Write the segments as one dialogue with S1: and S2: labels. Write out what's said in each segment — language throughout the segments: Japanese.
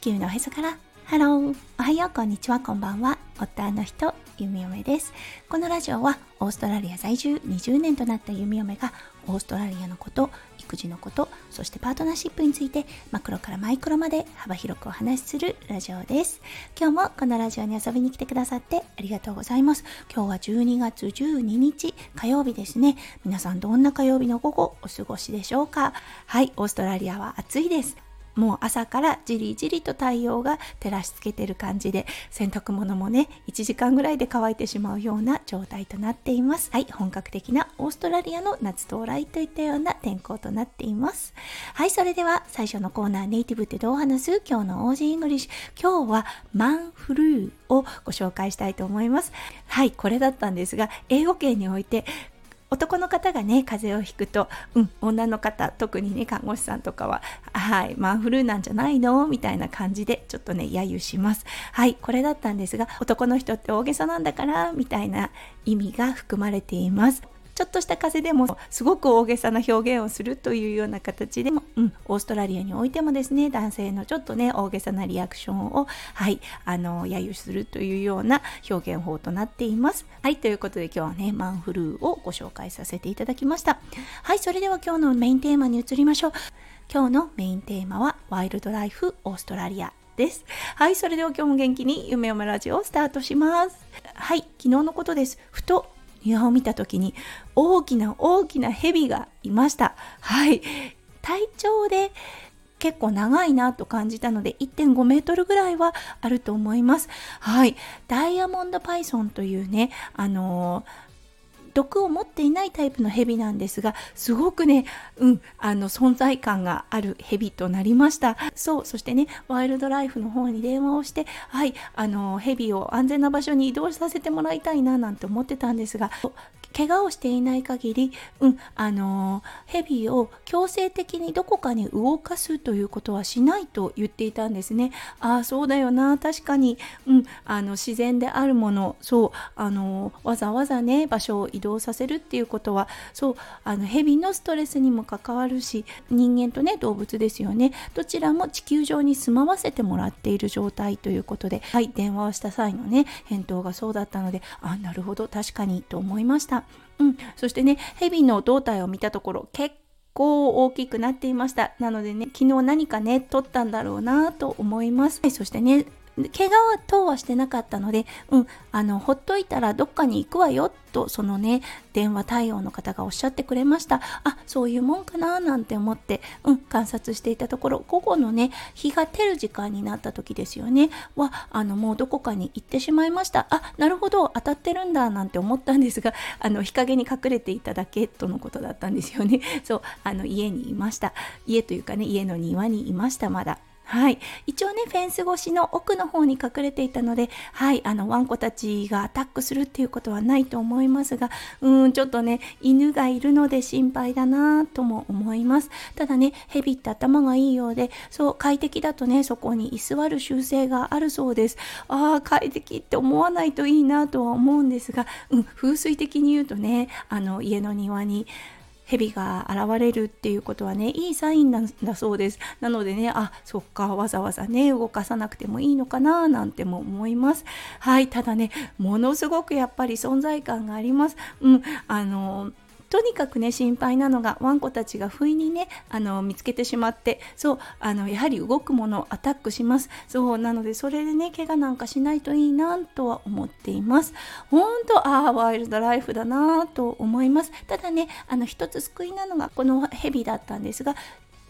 S1: 地球のへそから。ハロー。おはよう。こんにちは。こんばんは。夫の人ゆみおめです。このラジオはオーストラリア在住20年となったゆみおめがオーストラリアのこと育児のことそしてパートナーシップについてマクロからマイクロまで幅広くお話しするラジオです。今日もこのラジオに遊びに来てくださってありがとうございます。今日は12月12日火曜日ですね。皆さんどんな火曜日の午後お過ごしでしょうか？はいオーストラリアは暑いです。もう朝からじりじりと太陽が照らしつけてる感じで洗濯物もね1時間ぐらいで乾いてしまうような状態となっています。はい本格的なオーストラリアの夏到来といったような天候となっています。はいそれでは最初のコーナーネイティブってどう話す？今日の Aussie English。今日は man flu をご紹介したいと思います。はいこれだったんですが英語圏において男の方がね風邪をひくと、うん、女の方特にね看護師さんとかははいマンフルーなんじゃないの？みたいな感じでちょっとね揶揄します。はいこれだったんですが男の人って大げさなんだから？みたいな意味が含まれています。ちょっとした風でもすごく大げさな表現をするというような形でも、うん、オーストラリアにおいてもですね男性のちょっとね大げさなリアクションをはいあの揶揄するというような表現法となっていますはいということで今日はねマンフルーをご紹介させていただきましたはいそれでは今日のメインテーマに移りましょう今日のメインテーマはワイルドライフオーストラリアです。はい、それでは今日も元気に夢をラジオをスタートします。はい、昨日のことです。ふと庭を見た時に大きな大きな蛇がいました。はい。体長で結構長いなと感じたので1.5メートルぐらいはあると思います。はい。ダイヤモンドパイソンというねあのー毒を持っていないタイプのヘビなんですがすごくね、うん、あの存在感があるヘビとなりました。そうそしてねワイルドライフの方に電話をしてはいあのヘビを安全な場所に移動させてもらいたいななんて思ってたんですが怪我をしていない限り、うん、あのヘビを強制的にどこかに動かすということはしないと言っていたんですね。ああそうだよな。確かに、うん、あの自然であるもの。そうあのわざわざね場所を移動させるっていうことはそうあの蛇のストレスにも関わるし人間とね動物ですよね。どちらも地球上に住まわせてもらっている状態ということで。はい電話をした際のね返答がそうだったのであなるほど。確かに。と思いました、うん、そしてねヘビの胴体を見たところ結構大きくなっていました。なのでね昨日何かね撮ったんだろうなと思います、はい、そしてね怪我等はしてなかったので、うん、あの、ほっといたらどっかに行くわよ、と、そのね、電話対応の方がおっしゃってくれました。あ、そういうもんかな、なんて思って、うん、観察していたところ、午後のね、日が照る時間になった時ですよね、は、あの、もうどこかに行ってしまいました。あ、なるほど、当たってるんだ、なんて思ったんですが、あの、日陰に隠れていただけとのことだったんですよね。そう、あの、家にいました。家というかね、家の庭にいました、まだ。はい。一応ね、フェンス越しの奥の方に隠れていたので、はい、あの、ワンコたちがアタックするっていうことはないと思いますが、うん、ちょっとね、犬がいるので心配だなとも思います。ただね、ヘビって頭がいいようで、そう、快適だとね、そこに居座る習性があるそうです。ああ、快適って思わないといいなとは思うんですが、うん、風水的に言うとね、あの、家の庭に、蛇が現れるっていうことはねいいサインなんだそうです。なのでねあそっかわざわざね動かさなくてもいいのかななんても思います。はいただねものすごくやっぱり存在感があります。うんあのとにかくね心配なのがワンコたちが不意にねあの見つけてしまってそうあのやはり動くものをアタックします。そうなのでそれでね怪我なんかしないといいなとは思っています。ほんとああワイルドライフだなと思います。ただねあの一つ救いなのがこのヘビだったんですが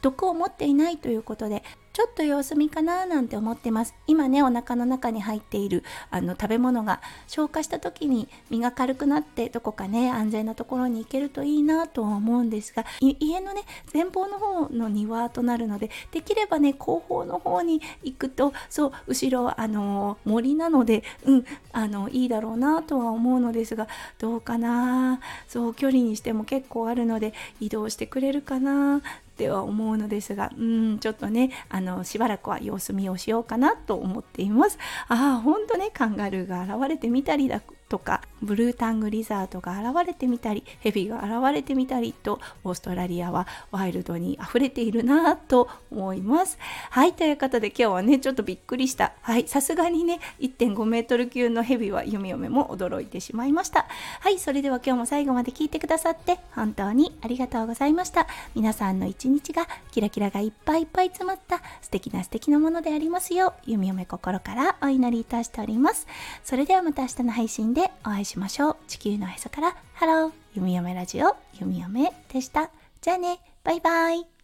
S1: 毒を持っていないということでちょっと様子見かななんて思ってます。今ねお腹の中に入っているあの食べ物が消化した時に身が軽くなってどこかね安全なところに行けるといいなとは思うんですが家のね前方の方の庭となるのでできればね後方の方に行くとそう後ろあの森なのでうんあのいいだろうなとは思うのですがどうかな。そう距離にしても結構あるので移動してくれるかな。っては思うのですがうんちょっとねあのしばらくは様子見をしようかなと思っています。ああほんとねカンガルーが現れてみたりだとかブルータングリザードが現れてみたりヘビが現れてみたりとオーストラリアはワイルドに溢れているなと思います。はいということで今日はねちょっとびっくりした。はいさすがにね1.5メートル級のヘビは弓嫁も驚いてしまいました。はいそれでは今日も最後まで聞いてくださって本当にありがとうございました。皆さんの一日がキラキラがいっぱいいっぱい詰まった素敵な素敵なものでありますよう弓嫁心からお祈りいたしております。それではまた明日の配信でお会いしましょう。しましょう。地球のへそから。ハロー。弓嫁ラジオ。弓嫁でした。じゃあね。バイバイ。